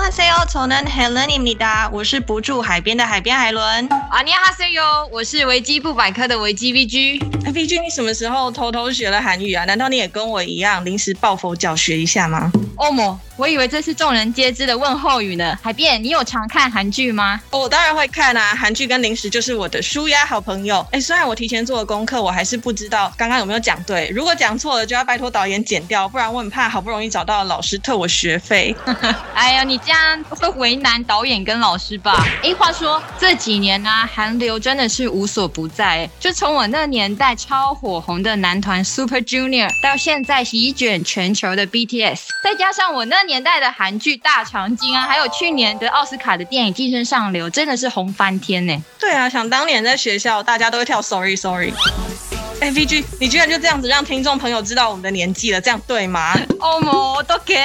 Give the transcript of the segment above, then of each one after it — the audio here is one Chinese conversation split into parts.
녕하세요저는헬렌입니다我是不住海边的海边海伦。안녕하세요我是维基不百科的维基 V G。V G，你什么时候偷偷学了韩语啊？难道你也跟我一样临时抱佛脚学一下吗？欧某，我以为这是众人皆知的问候语呢。海边，你有常看韩剧吗？我当然会看啊，韩剧跟零食就是我的舒压好朋友。哎，虽然我提前做了功课，我还是不知道刚刚有没有讲对。如果讲错了，就要拜托导演剪掉，不然我很怕好不容易找到老师退我学费。哎呀，你这样会为难导演跟老师吧？哎，话说这几年呢、啊，韩流真的是无所不在。就从我那年代超火红的男团 Super Junior，到现在席卷全球的 BTS，再加像我那年代的韩剧《大长今》啊，还有去年的奥斯卡的电影《寄生上流》，真的是红翻天呢。对啊，想当年在学校，大家都会跳 Sorry Sorry。哎，VG，你居然就这样子让听众朋友知道我们的年纪了，这样对吗？哦莫，都给。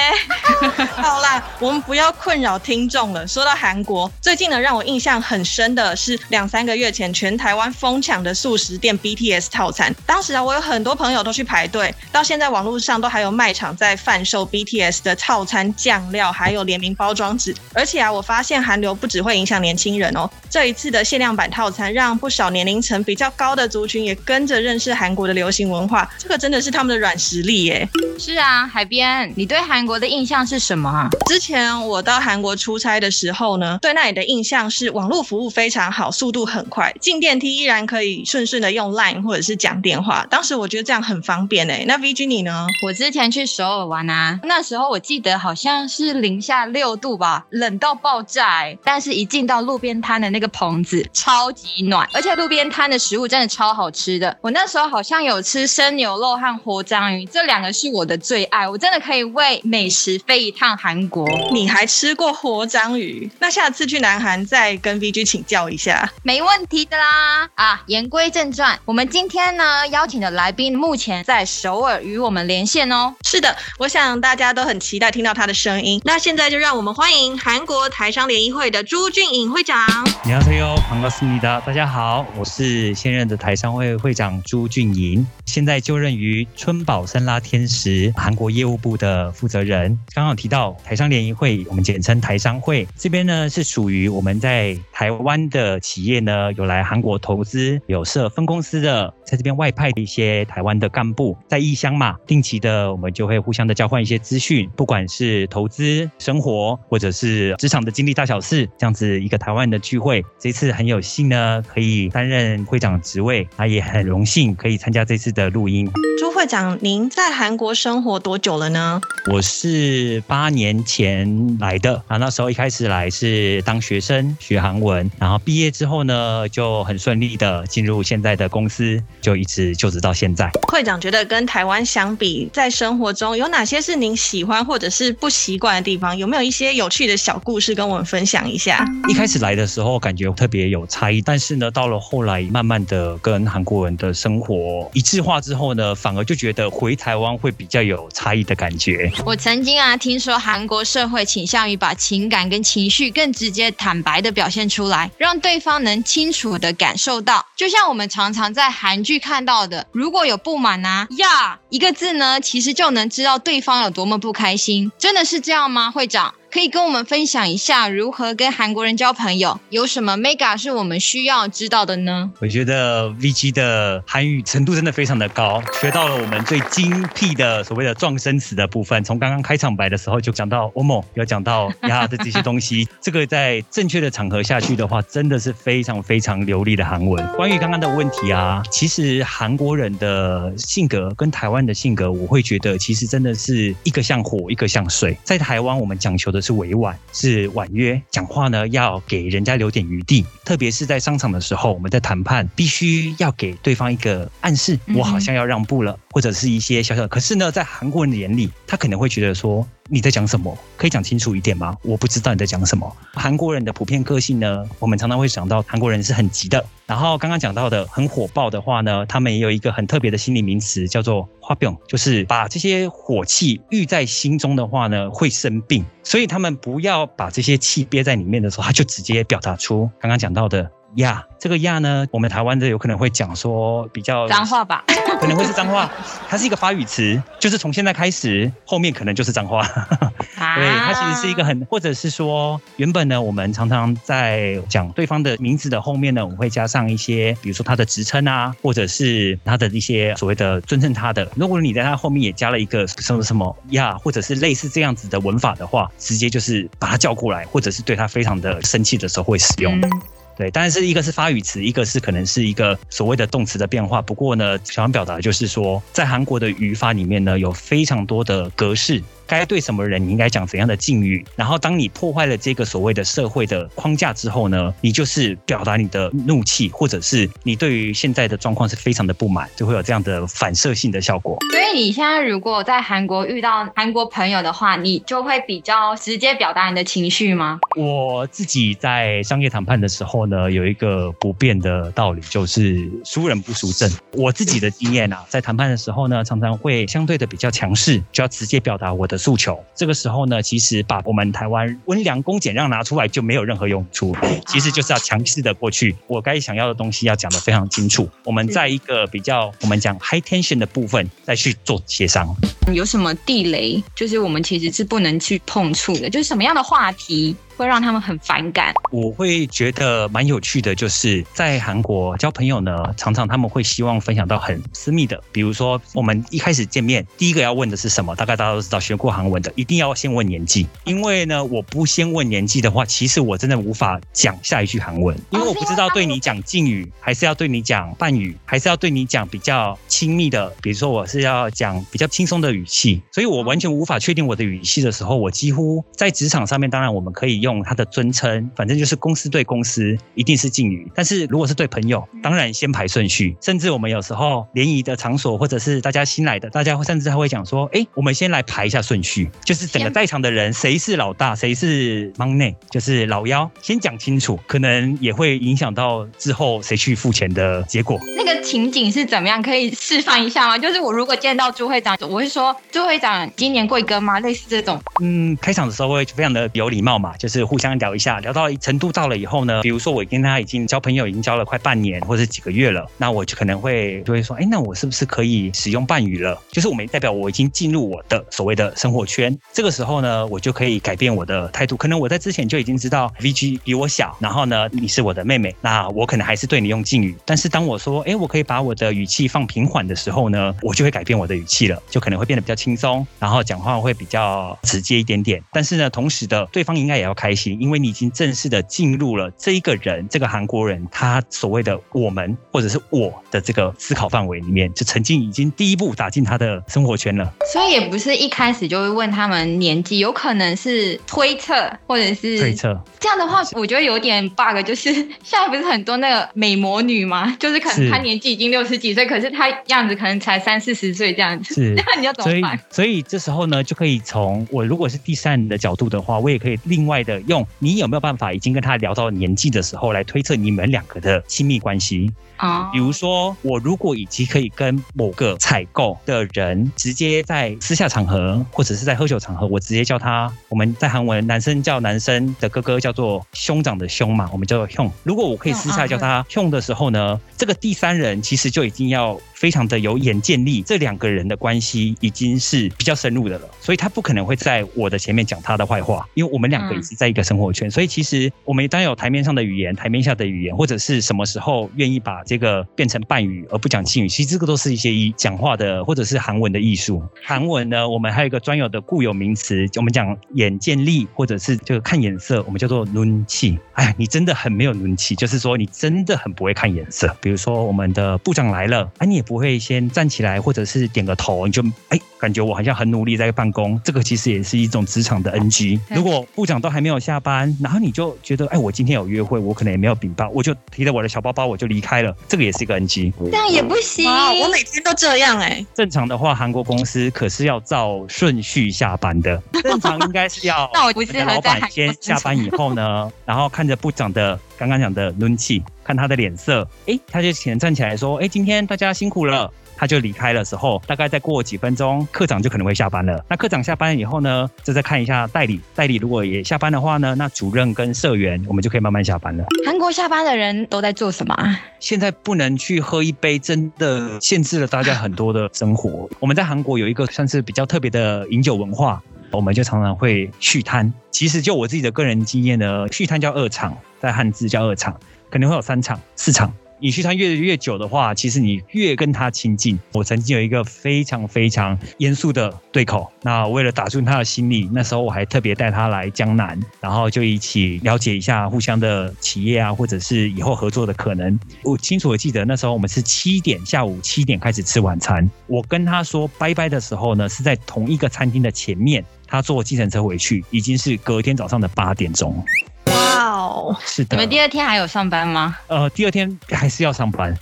好啦，我们不要困扰听众了。说到韩国，最近呢，让我印象很深的是两三个月前全台湾疯抢的素食店 BTS 套餐。当时啊，我有很多朋友都去排队，到现在网络上都还有卖场在贩售 BTS 的套餐酱料，还有联名包装纸。而且啊，我发现韩流不只会影响年轻人哦，这一次的限量版套餐让不少年龄层比较高的族群也跟着认识。是韩国的流行文化，这个真的是他们的软实力耶。是啊，海边，你对韩国的印象是什么啊？之前我到韩国出差的时候呢，对那里的印象是网络服务非常好，速度很快，进电梯依然可以顺顺的用 Line 或者是讲电话。当时我觉得这样很方便诶。那 VG 你呢？我之前去首尔玩啊，那时候我记得好像是零下六度吧，冷到爆炸诶。但是一进到路边摊的那个棚子，超级暖，而且路边摊的食物真的超好吃的。我那时候好像有吃生牛肉和活章鱼，这两个是我的最爱，我真的可以为美食飞一趟韩国。你还吃过活章鱼？那下次去南韩再跟 VG 请教一下，没问题的啦。啊，言归正传，我们今天呢邀请的来宾目前在首尔与我们连线哦。是的，我想大家都很期待听到他的声音。那现在就让我们欢迎韩国台商联谊会的朱俊颖会长。你好，朋友，반갑습니다。大家好，我是现任的台商会会长朱 俊莹，现在就任于春宝森拉天时韩国业务部的负责人。刚刚提到台商联谊会，我们简称台商会，这边呢是属于我们在台湾的企业呢有来韩国投资、有设分公司的，在这边外派的一些台湾的干部，在异乡嘛，定期的我们就会互相的交换一些资讯，不管是投资、生活，或者是职场的经历大小事，这样子一个台湾的聚会。这次很有幸呢，可以担任会长职位，啊，也很荣幸可以参加这次的录音。会长，您在韩国生活多久了呢？我是八年前来的啊，那时候一开始来是当学生学韩文，然后毕业之后呢，就很顺利的进入现在的公司，就一直就职到现在。会长觉得跟台湾相比，在生活中有哪些是您喜欢或者是不习惯的地方？有没有一些有趣的小故事跟我们分享一下？一开始来的时候感觉特别有差异，但是呢，到了后来慢慢的跟韩国人的生活一致化之后呢，反而就觉得回台湾会比较有差异的感觉。我曾经啊听说韩国社会倾向于把情感跟情绪更直接坦白的表现出来，让对方能清楚的感受到。就像我们常常在韩剧看到的，如果有不满啊呀一个字呢，其实就能知道对方有多么不开心。真的是这样吗，会长？可以跟我们分享一下如何跟韩国人交朋友，有什么 mega 是我们需要知道的呢？我觉得 VG 的韩语程度真的非常的高，学到了我们最精辟的所谓的撞生词的部分。从刚刚开场白的时候就讲到欧某，要讲到 呀的这些东西，这个在正确的场合下去的话，真的是非常非常流利的韩文。关于刚刚的问题啊，其实韩国人的性格跟台湾的性格，我会觉得其实真的是一个像火，一个像水。在台湾，我们讲求的。是委婉，是婉约，讲话呢要给人家留点余地，特别是在商场的时候，我们在谈判必须要给对方一个暗示，我好像要让步了，或者是一些小小的。可是呢，在韩国人的眼里，他可能会觉得说。你在讲什么？可以讲清楚一点吗？我不知道你在讲什么。韩国人的普遍个性呢，我们常常会想到韩国人是很急的。然后刚刚讲到的很火爆的话呢，他们也有一个很特别的心理名词，叫做“화병”，就是把这些火气郁在心中的话呢，会生病。所以他们不要把这些气憋在里面的时候，他就直接表达出刚刚讲到的。呀这个呀呢，我们台湾的有可能会讲说比较脏话吧，可能会是脏话，它是一个发语词，就是从现在开始，后面可能就是脏话。啊、对，它其实是一个很，或者是说，原本呢，我们常常在讲对方的名字的后面呢，我们会加上一些，比如说他的职称啊，或者是他的一些所谓的尊称他的。如果你在他后面也加了一个什么什么呀，或者是类似这样子的文法的话，直接就是把他叫过来，或者是对他非常的生气的时候会使用。嗯对，但是一个是发语词，一个是可能是一个所谓的动词的变化。不过呢，想要表达就是说，在韩国的语法里面呢，有非常多的格式。该对什么人，你应该讲怎样的境遇。然后，当你破坏了这个所谓的社会的框架之后呢，你就是表达你的怒气，或者是你对于现在的状况是非常的不满，就会有这样的反射性的效果。所以，你现在如果在韩国遇到韩国朋友的话，你就会比较直接表达你的情绪吗？我自己在商业谈判的时候呢，有一个不变的道理，就是输人不输阵。我自己的经验啊，在谈判的时候呢，常常会相对的比较强势，就要直接表达我的。诉求，这个时候呢，其实把我们台湾温良恭俭让拿出来就没有任何用处，其实就是要强势的过去，我该想要的东西要讲的非常清楚。我们在一个比较我们讲 high tension 的部分再去做协商。有什么地雷，就是我们其实是不能去碰触的，就是什么样的话题。会让他们很反感。我会觉得蛮有趣的，就是在韩国交朋友呢，常常他们会希望分享到很私密的，比如说我们一开始见面，第一个要问的是什么？大概大家都知道，学过韩文的一定要先问年纪，因为呢，我不先问年纪的话，其实我真的无法讲下一句韩文，因为我不知道对你讲敬语，还是要对你讲半语，还是要对你讲比较亲密的，比如说我是要讲比较轻松的语气，所以我完全无法确定我的语气的时候，我几乎在职场上面，当然我们可以。用他的尊称，反正就是公司对公司一定是敬语。但是如果是对朋友，当然先排顺序。甚至我们有时候联谊的场所，或者是大家新来的，大家会甚至还会讲说：“哎，我们先来排一下顺序，就是整个在场的人谁是老大，谁是忙内，就是老幺，先讲清楚，可能也会影响到之后谁去付钱的结果。”那个情景是怎么样？可以示范一下吗？就是我如果见到朱会长，我会说：“朱会长，今年贵庚吗？”类似这种。嗯，开场的时候会非常的有礼貌嘛，就是。是互相聊一下，聊到程度到了以后呢，比如说我跟他已经交朋友，已经交了快半年或者几个月了，那我就可能会就会说，哎，那我是不是可以使用半语了？就是我们代表我已经进入我的所谓的生活圈，这个时候呢，我就可以改变我的态度。可能我在之前就已经知道 VG 比我小，然后呢，你是我的妹妹，那我可能还是对你用敬语。但是当我说，哎，我可以把我的语气放平缓的时候呢，我就会改变我的语气了，就可能会变得比较轻松，然后讲话会比较直接一点点。但是呢，同时的对方应该也要看开心，因为你已经正式的进入了这一个人，这个韩国人他所谓的我们或者是我的这个思考范围里面，就曾经已经第一步打进他的生活圈了。所以也不是一开始就会问他们年纪，有可能是推测或者是推测。这样的话，我觉得有点 bug，就是现在不是很多那个美魔女吗？就是可能她年纪已经六十几岁，可是她样子可能才三四十岁这样子。是，那你要怎么办？所以，所以这时候呢，就可以从我如果是第三人的角度的话，我也可以另外的用你有没有办法已经跟他聊到年纪的时候来推测你们两个的亲密关系。啊，比如说，我如果已经可以跟某个采购的人直接在私下场合，或者是在喝酒场合，我直接叫他，我们在韩文男生叫男生的哥哥叫做兄长的兄嘛，我们叫做兄。如果我可以私下叫他兄的时候呢，这个第三人其实就已经要非常的有眼见力，这两个人的关系已经是比较深入的了，所以他不可能会在我的前面讲他的坏话，因为我们两个也是在一个生活圈，所以其实我们当有台面上的语言，台面下的语言，或者是什么时候愿意把这个变成伴语而不讲敬语，其实这个都是一些一讲话的，或者是韩文的艺术。韩文呢，我们还有一个专有的固有名词，我们讲眼见力，或者是就看眼色，我们叫做抡气。哎呀，你真的很没有抡气，就是说你真的很不会看眼色。比如说我们的部长来了，哎，你也不会先站起来，或者是点个头，你就，哎，感觉我好像很努力在办公，这个其实也是一种职场的 NG 如果部长都还没有下班，然后你就觉得，哎，我今天有约会，我可能也没有禀报，我就提着我的小包包我就离开了。这个也是一个 NG。这样也不行，我每天都这样哎、欸。正常的话，韩国公司可是要照顺序下班的，正常应该是要。那我不是老板先下班以后呢，然后看着部长的刚刚讲的抡气，看他的脸色，哎，他就起站起来说，哎，今天大家辛苦了。他就离开的时候，大概再过几分钟，课长就可能会下班了。那课长下班以后呢，就再看一下代理，代理如果也下班的话呢，那主任跟社员我们就可以慢慢下班了。韩国下班的人都在做什么？现在不能去喝一杯，真的限制了大家很多的生活。我们在韩国有一个算是比较特别的饮酒文化，我们就常常会续摊。其实就我自己的个人经验呢，续摊叫二场，在汉字叫二场，可能会有三场、四场。你去他越越久的话，其实你越跟他亲近。我曾经有一个非常非常严肃的对口，那为了打中他的心理，那时候我还特别带他来江南，然后就一起了解一下互相的企业啊，或者是以后合作的可能。我清楚的记得那时候我们是七点，下午七点开始吃晚餐。我跟他说拜拜的时候呢，是在同一个餐厅的前面，他坐计程车回去，已经是隔天早上的八点钟。哇哦，是的。你们第二天还有上班吗？呃，第二天还是要上班。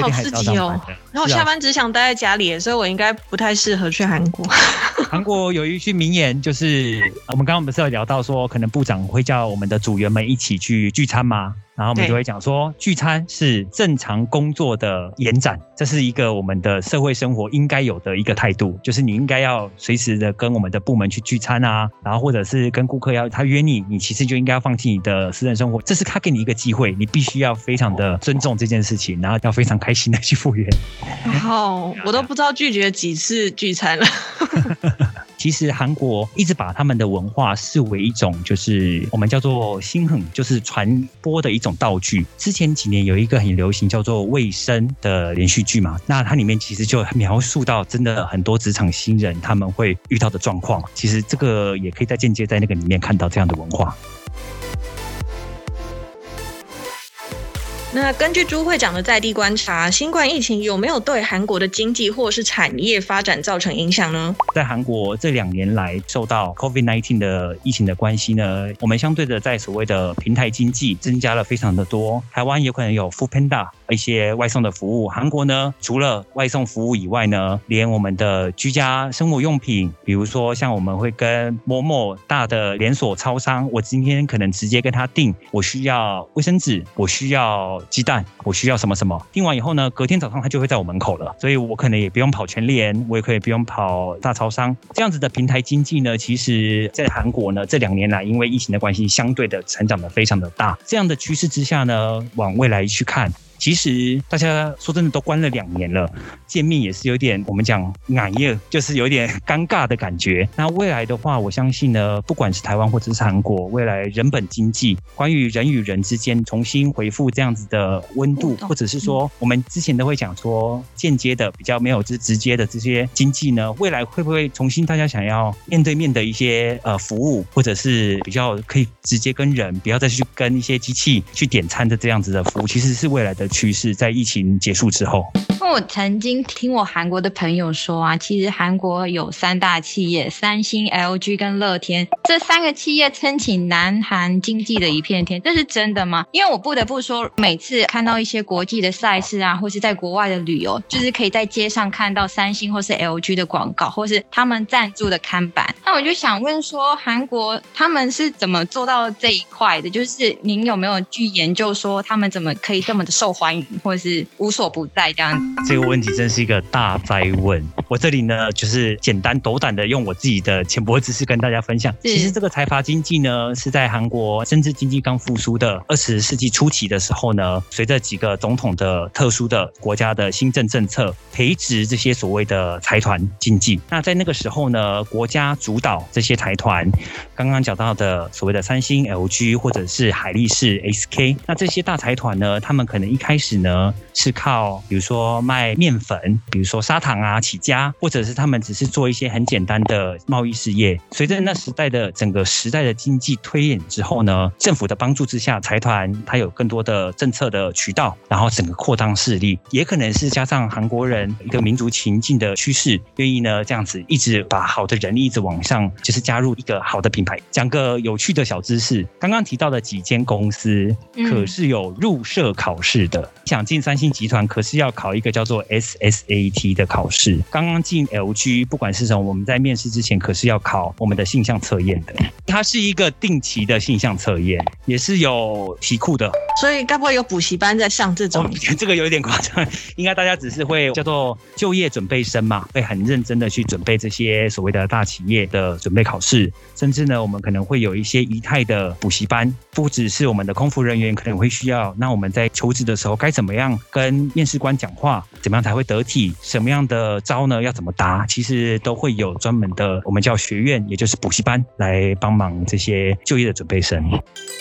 好刺激哦！然后我下班只想待在家里，所以我应该不太适合去韩国。韩国有一句名言，就是我们刚刚不是有聊到说，可能部长会叫我们的组员们一起去聚餐吗？然后我们就会讲说，聚餐是正常工作的延展，这是一个我们的社会生活应该有的一个态度，就是你应该要随时的跟我们的部门去聚餐啊，然后或者是跟顾客要他约你，你其实就应该要放弃你的私人生活，这是他给你一个机会，你必须要非常的尊重这件事情，然后要非常开心的去赴约。好，我都不知道拒绝几次聚餐了。其实韩国一直把他们的文化视为一种，就是我们叫做心狠，就是传播的一种道具。之前几年有一个很流行叫做《卫生》的连续剧嘛，那它里面其实就描述到真的很多职场新人他们会遇到的状况。其实这个也可以在间接在那个里面看到这样的文化。那根据朱会长的在地观察，新冠疫情有没有对韩国的经济或是产业发展造成影响呢？在韩国这两年来，受到 COVID-19 的疫情的关系呢，我们相对的在所谓的平台经济增加了非常的多。台湾有可能有 f o o Panda 一些外送的服务，韩国呢，除了外送服务以外呢，连我们的居家生活用品，比如说像我们会跟某某大的连锁超商，我今天可能直接跟他订，我需要卫生纸，我需要。鸡蛋，我需要什么什么？订完以后呢，隔天早上他就会在我门口了，所以我可能也不用跑全联，我也可以不用跑大超商。这样子的平台经济呢，其实在韩国呢，这两年来因为疫情的关系，相对的成长的非常的大。这样的趋势之下呢，往未来去看。其实大家说真的都关了两年了，见面也是有点我们讲眼热，就是有点尴尬的感觉。那未来的话，我相信呢，不管是台湾或者是韩国，未来人本经济，关于人与人之间重新回复这样子的温度，或者是说我们之前都会讲说间接的比较没有直直接的这些经济呢，未来会不会重新大家想要面对面的一些呃服务，或者是比较可以直接跟人，不要再去跟一些机器去点餐的这样子的服务，其实是未来的。趋势在疫情结束之后。那我曾经听我韩国的朋友说啊，其实韩国有三大企业，三星、LG 跟乐天这三个企业撑起南韩经济的一片天，这是真的吗？因为我不得不说，每次看到一些国际的赛事啊，或是在国外的旅游，就是可以在街上看到三星或是 LG 的广告，或是他们赞助的看板。那我就想问说，韩国他们是怎么做到这一块的？就是您有没有去研究说，他们怎么可以这么的受欢迎，或者是无所不在这样？这个问题真是一个大灾问。我这里呢，就是简单斗胆的用我自己的浅薄知识跟大家分享。其实这个财阀经济呢，是在韩国政治经济刚复苏的二十世纪初期的时候呢，随着几个总统的特殊的国家的新政政策，培植这些所谓的财团经济。那在那个时候呢，国家主导这些财团，刚刚讲到的所谓的三星、LG 或者是海力士、SK，那这些大财团呢，他们可能一开始呢是靠，比如说。卖面粉，比如说砂糖啊起家，或者是他们只是做一些很简单的贸易事业。随着那时代的整个时代的经济推演之后呢，政府的帮助之下，财团它有更多的政策的渠道，然后整个扩张势力，也可能是加上韩国人一个民族情境的趋势，愿意呢这样子一直把好的人力一直往上，就是加入一个好的品牌。讲个有趣的小知识，刚刚提到的几间公司可是有入社考试的，想进三星集团可是要考一个叫做 SSAT 的考试。刚刚进 LG，不管是什么我们在面试之前可是要考我们的性向测验的，它是一个定期的性向测验，也是有题库的。所以该不会有补习班在上这种？哦，这个有点夸张，应该大家只是会叫做就业准备生嘛，会很认真的去准备这些所谓的大企业的准备考试，甚至呢，我们可能会有一些仪态的补习班，不只是我们的空服人员可能会需要，那我们在求职的时候我该怎么样跟面试官讲话，怎么样才会得体，什么样的招呢要怎么答，其实都会有专门的我们叫学院，也就是补习班来帮忙这些就业的准备生。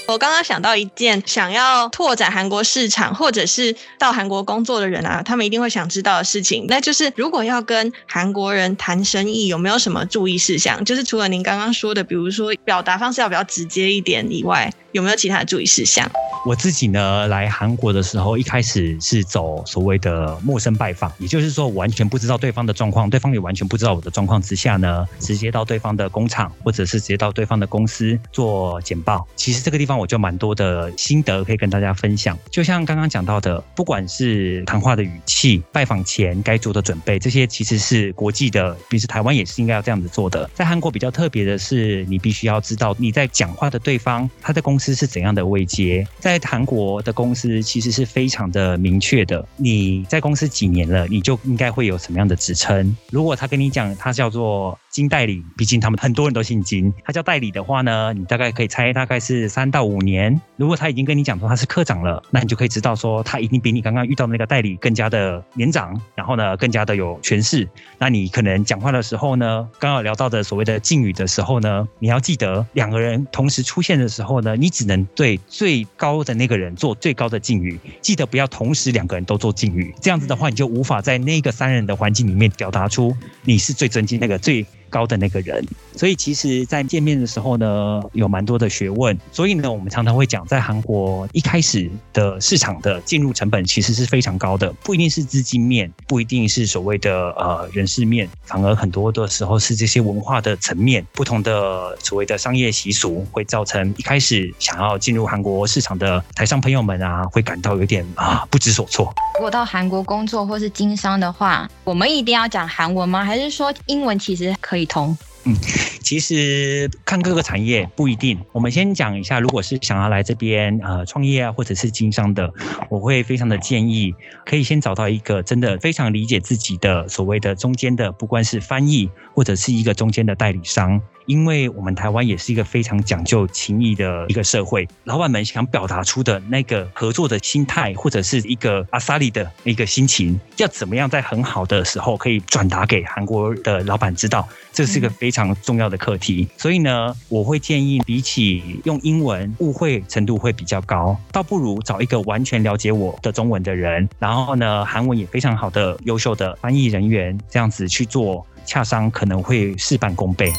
我刚刚想到一件想要。拓展韩国市场，或者是到韩国工作的人啊，他们一定会想知道的事情，那就是如果要跟韩国人谈生意，有没有什么注意事项？就是除了您刚刚说的，比如说表达方式要比较直接一点以外，有没有其他的注意事项？我自己呢，来韩国的时候，一开始是走所谓的陌生拜访，也就是说，我完全不知道对方的状况，对方也完全不知道我的状况之下呢，直接到对方的工厂，或者是直接到对方的公司做简报。其实这个地方我就蛮多的心得可以跟大家分享。就像刚刚讲到的，不管是谈话的语气、拜访前该做的准备，这些其实是国际的，比如台湾也是应该要这样子做的。在韩国比较特别的是，你必须要知道你在讲话的对方他在公司是怎样的位阶，在韩国的公司其实是非常的明确的。你在公司几年了，你就应该会有什么样的职称。如果他跟你讲他叫做金代理，毕竟他们很多人都姓金，他叫代理的话呢，你大概可以猜大概是三到五年。如果他已经跟你讲说他是科长了，那你就可以知道说他一定比你刚刚遇到的那个代理更加的年长，然后呢更加的有权势。那你可能讲话的时候呢，刚刚聊到的所谓的敬语的时候呢，你要记得两个人同时出现的时候呢，你只能对最高的那个人做最高的敬语，记得不要同时两个人都做敬语，这样子的话，你就无法在那个三人的环境里面表达出你是最尊敬那个最高的那个人。所以其实，在见面的时候呢，有蛮多的学问。所以呢，我们常常会讲，在韩国一开始的市场的进入成本其实是非常高的，不一定是资金面，不一定是所谓的呃人事面，反而很多的时候是这些文化的层面，不同的所谓的商业习俗，会造成一开始想要进入韩国市场的台商朋友们啊，会感到有点啊不知所措。如果到韩国工作或是经商的话，我们一定要讲韩文吗？还是说英文其实可通？嗯，其实看各个产业不一定。我们先讲一下，如果是想要来这边呃创业啊，或者是经商的，我会非常的建议，可以先找到一个真的非常理解自己的所谓的中间的，不管是翻译或者是一个中间的代理商。因为我们台湾也是一个非常讲究情谊的一个社会，老板们想表达出的那个合作的心态，或者是一个阿萨利的一个心情，要怎么样在很好的时候可以转达给韩国的老板知道，这是一个非常重要的课题。所以呢，我会建议，比起用英文，误会程度会比较高，倒不如找一个完全了解我的中文的人，然后呢，韩文也非常好的优秀的翻译人员，这样子去做洽商，可能会事半功倍。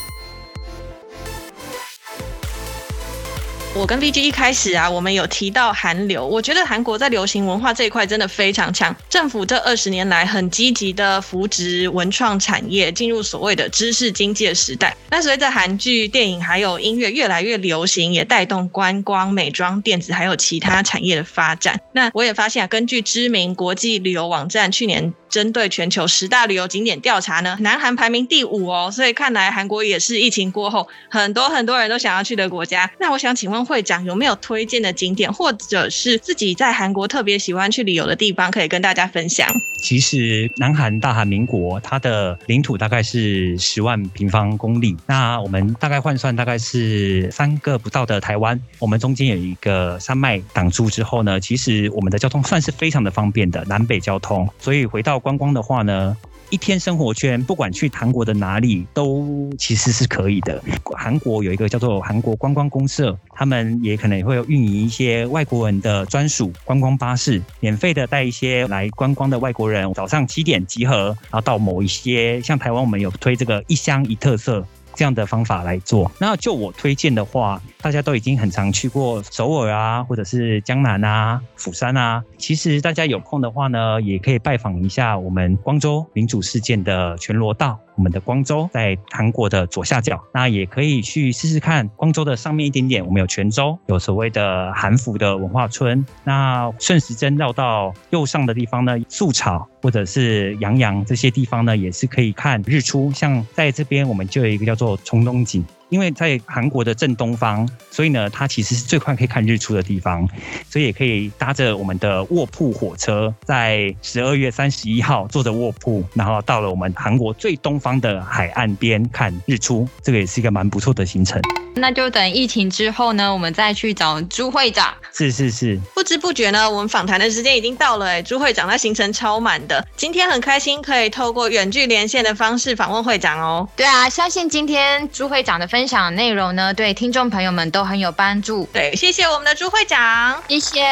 我跟 VG 一开始啊，我们有提到韩流，我觉得韩国在流行文化这一块真的非常强。政府这二十年来很积极的扶植文创产业，进入所谓的知识经济的时代。那随着韩剧、电影还有音乐越来越流行，也带动观光、美妆、电子还有其他产业的发展。那我也发现啊，根据知名国际旅游网站去年针对全球十大旅游景点调查呢，南韩排名第五哦。所以看来韩国也是疫情过后很多很多人都想要去的国家。那我想请问。会长有没有推荐的景点，或者是自己在韩国特别喜欢去旅游的地方，可以跟大家分享？其实，南韩大韩民国它的领土大概是十万平方公里，那我们大概换算大概是三个不到的台湾。我们中间有一个山脉挡住之后呢，其实我们的交通算是非常的方便的，南北交通。所以回到观光的话呢，一天生活圈，不管去韩国的哪里都其实是可以的。韩国有一个叫做韩国观光公社，他们也可能也会运营一些外国人的专属观光巴士，免费的带一些来观光的外国人，早上七点集合，然后到某一些像台湾我们有推这个一乡一特色。这样的方法来做。那就我推荐的话，大家都已经很常去过首尔啊，或者是江南啊、釜山啊。其实大家有空的话呢，也可以拜访一下我们光州民主事件的全罗道。我们的光州在韩国的左下角，那也可以去试试看。光州的上面一点点，我们有泉州，有所谓的韩服的文化村。那顺时针绕到右上的地方呢，素草或者是阳阳这些地方呢，也是可以看日出。像在这边，我们就有一个叫做崇东景。因为在韩国的正东方，所以呢，它其实是最快可以看日出的地方，所以也可以搭着我们的卧铺火车，在十二月三十一号坐着卧铺，然后到了我们韩国最东方的海岸边看日出，这个也是一个蛮不错的行程。那就等疫情之后呢，我们再去找朱会长。是是是，不知不觉呢，我们访谈的时间已经到了哎，朱会长他行程超满的，今天很开心可以透过远距连线的方式访问会长哦。对啊，相信今天朱会长的分享内容呢，对听众朋友们都很有帮助。对，谢谢我们的朱会长，谢谢，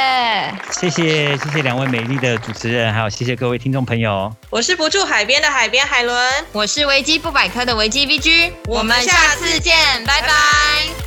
谢谢谢谢两位美丽的主持人，还有谢谢各位听众朋友。我是不住海边的海边海伦，我是维基不百科的维基 VG，我们下次见，拜拜。拜拜。